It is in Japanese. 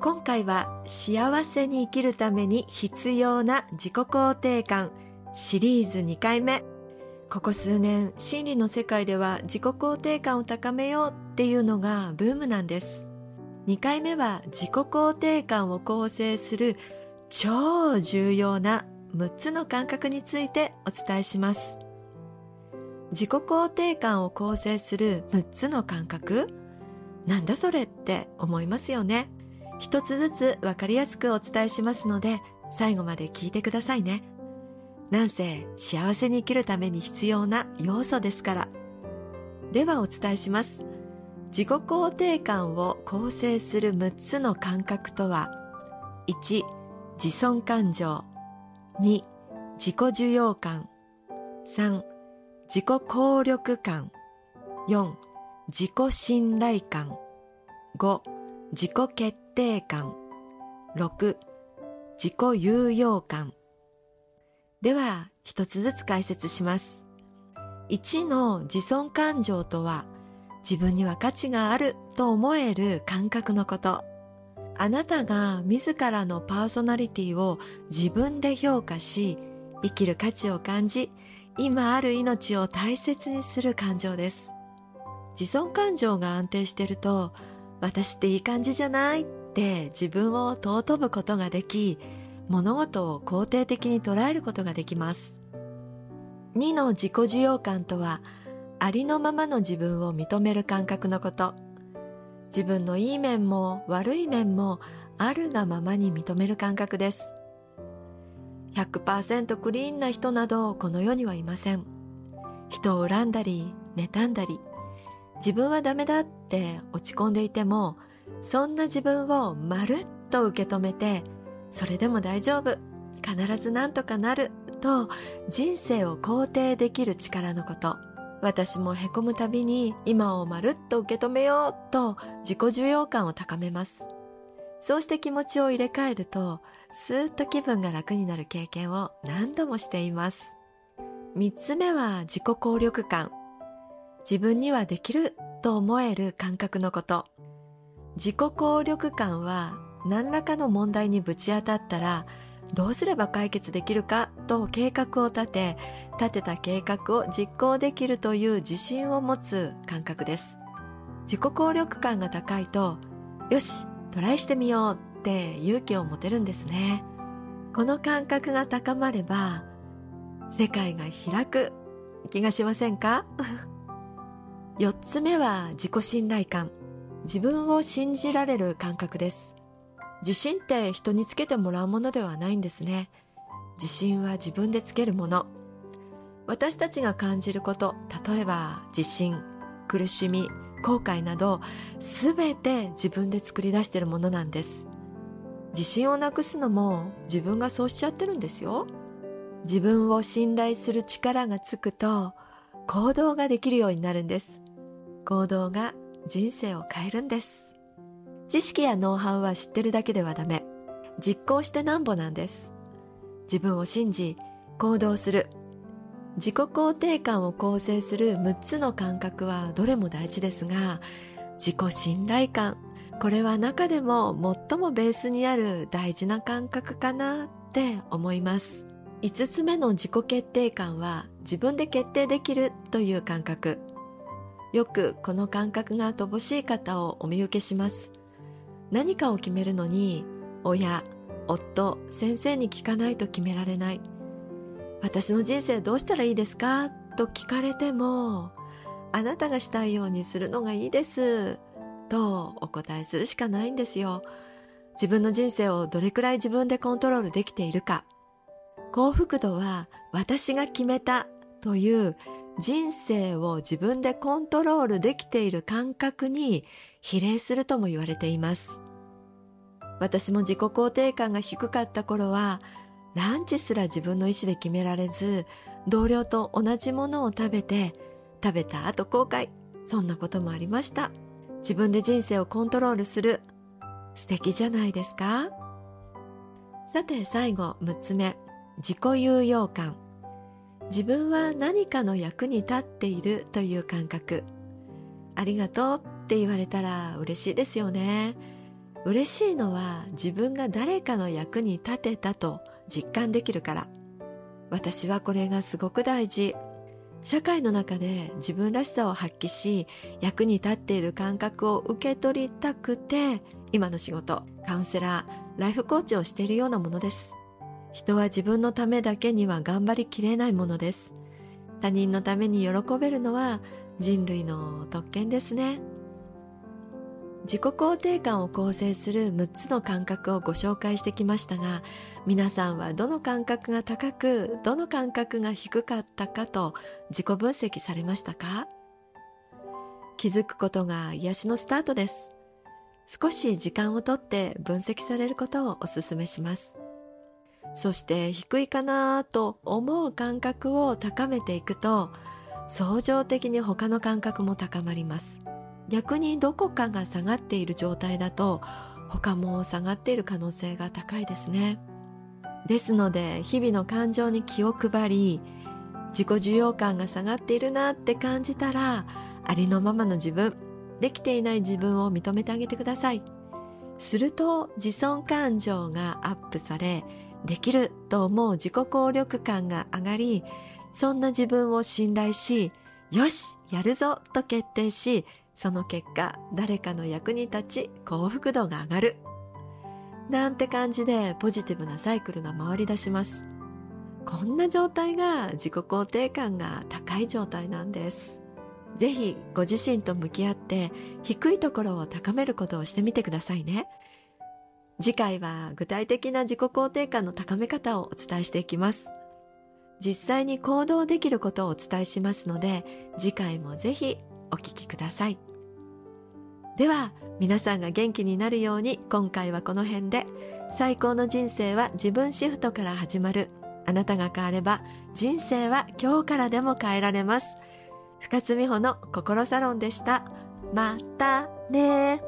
今回は幸せに生きるために必要な自己肯定感シリーズ2回目。ここ数年心理の世界では自己肯定感を高めようっていうのがブームなんです。2回目は自己肯定感を構成する超重要な6つの感覚についてお伝えします。自己肯定感を構成する6つの感覚？なんだそれって思いますよね。一つずつわかりやすくお伝えしますので最後まで聞いてくださいね。なんせ幸せに生きるために必要な要素ですから。ではお伝えします。自己肯定感を構成する6つの感覚とは1自尊感情。2自己需要感。3自己効力感。4自己信頼感。5自己決定感。6自己有用感。では一つずつ解説します。1の自尊感情とは自分には価値があると思える感覚のこと。あなたが自らのパーソナリティを自分で評価し生きる価値を感じ今ある命を大切にする感情です。自尊感情が安定してると私っていい感じじゃないって自分を尊ぶことができ物事を肯定的に捉えることができます。2の自己需要感とはありのままの自分を認める感覚のこと。自分のいい面も悪い面もあるがままに認める感覚です。100%クリーンな人などこの世にはいません。人を恨んだり妬んだり自分はダメだって落ち込んでいてもそんな自分をまるっと受け止めてそれでも大丈夫必ず何とかなると人生を肯定できる力のこと。私もへこむたびに今をまるっと受け止めようと自己重要感を高めます。そうして気持ちを入れ替えるとスーッと気分が楽になる経験を何度もしています。三つ目は自己効力感。自分にはできると思える感覚のこと。自己効力感は何らかの問題にぶち当たったらどうすれば解決できるかと計画を立て立てた計画を実行できるという自信を持つ感覚です。自己効力感が高いとよしトライしてみようって勇気を持てるんですね。この感覚が高まれば世界が開く。気がしませんか？4つ目は自己信頼感。自分を信じられる感覚です。自信って人につけてもらうものではないんですね。自信は自分でつけるもの。私たちが感じること例えば自信苦しみ後悔など全て自分で作り出しているものなんです。自信をなくすのも自分がそうしちゃってるんですよ。自分を信頼する力がつくと行動ができるようになるんです。行動が人生を変えるんです。知識やノウハウは知ってるだけではダメ。実行してなんぼなんです。自分を信じ行動する。自己肯定感を構成する6つの感覚はどれも大事ですが自己信頼感。これは中でも最もベースにある大事な感覚かなって思います。5つ目の自己決定感は自分で決定できるという感覚。よくこの感覚が乏しい方をお見受けします。何かを決めるのに親夫先生に聞かないと決められない私の人生どうしたらいいですか？と聞かれてもあなたがしたいようにするのがいいですとお答えするしかないんですよ自分の人生をどれくらい自分でコントロールできているか幸福度は私が決めたという人生を自分でコントロールできている感覚に比例するとも言われています。私も自己肯定感が低かった頃はランチすら自分の意思で決められず同僚と同じものを食べて食べた後後悔そんなこともありました。自分で人生をコントロールする素敵じゃないですか。さて最後6つ目。自己有用感。自分は何かの役に立っているという感覚。ありがとうって言われたら嬉しいですよね。嬉しいのは自分が誰かの役に立てたと実感できるから。私はこれがすごく大事。社会の中で自分らしさを発揮し役に立っている感覚を受け取りたくて今の仕事カウンセラーライフコーチをしているようなものです。人は自分のためだけには頑張りきれないものです。他人のために喜べるのは人類の特権ですね。自己肯定感を構成する6つの感覚をご紹介してきましたが皆さんはどの感覚が高くどの感覚が低かったかと自己分析されましたか？気づくことが癒しのスタートです。少し時間をとって分析されることをお勧めします。そして低いかなと思う感覚を高めていくと相乗的に他の感覚も高まります。逆にどこかが下がっている状態だと他も下がっている可能性が高いですね。ですので日々の感情に気を配り自己需要感が下がっているなって感じたらありのままの自分できていない自分を認めてあげてください。すると自尊感情がアップされできると思う自己効力感が上がりそんな自分を信頼しよしやるぞと決定しその結果誰かの役に立ち幸福度が上がる。なんて感じでポジティブなサイクルが回り出します。こんな状態が自己肯定感が高い状態なんです。ぜひご自身と向き合って低いところを高めることをしてみてくださいね。次回は具体的な自己肯定感の高め方をお伝えしていきます。実際に行動できることをお伝えしますので次回もぜひお聞きください。では皆さんが元気になるように今回はこの辺で。最高の人生は自分シフトから始まる。あなたが変われば人生は今日からでも変えられます。深津美穂の心サロンでした。またね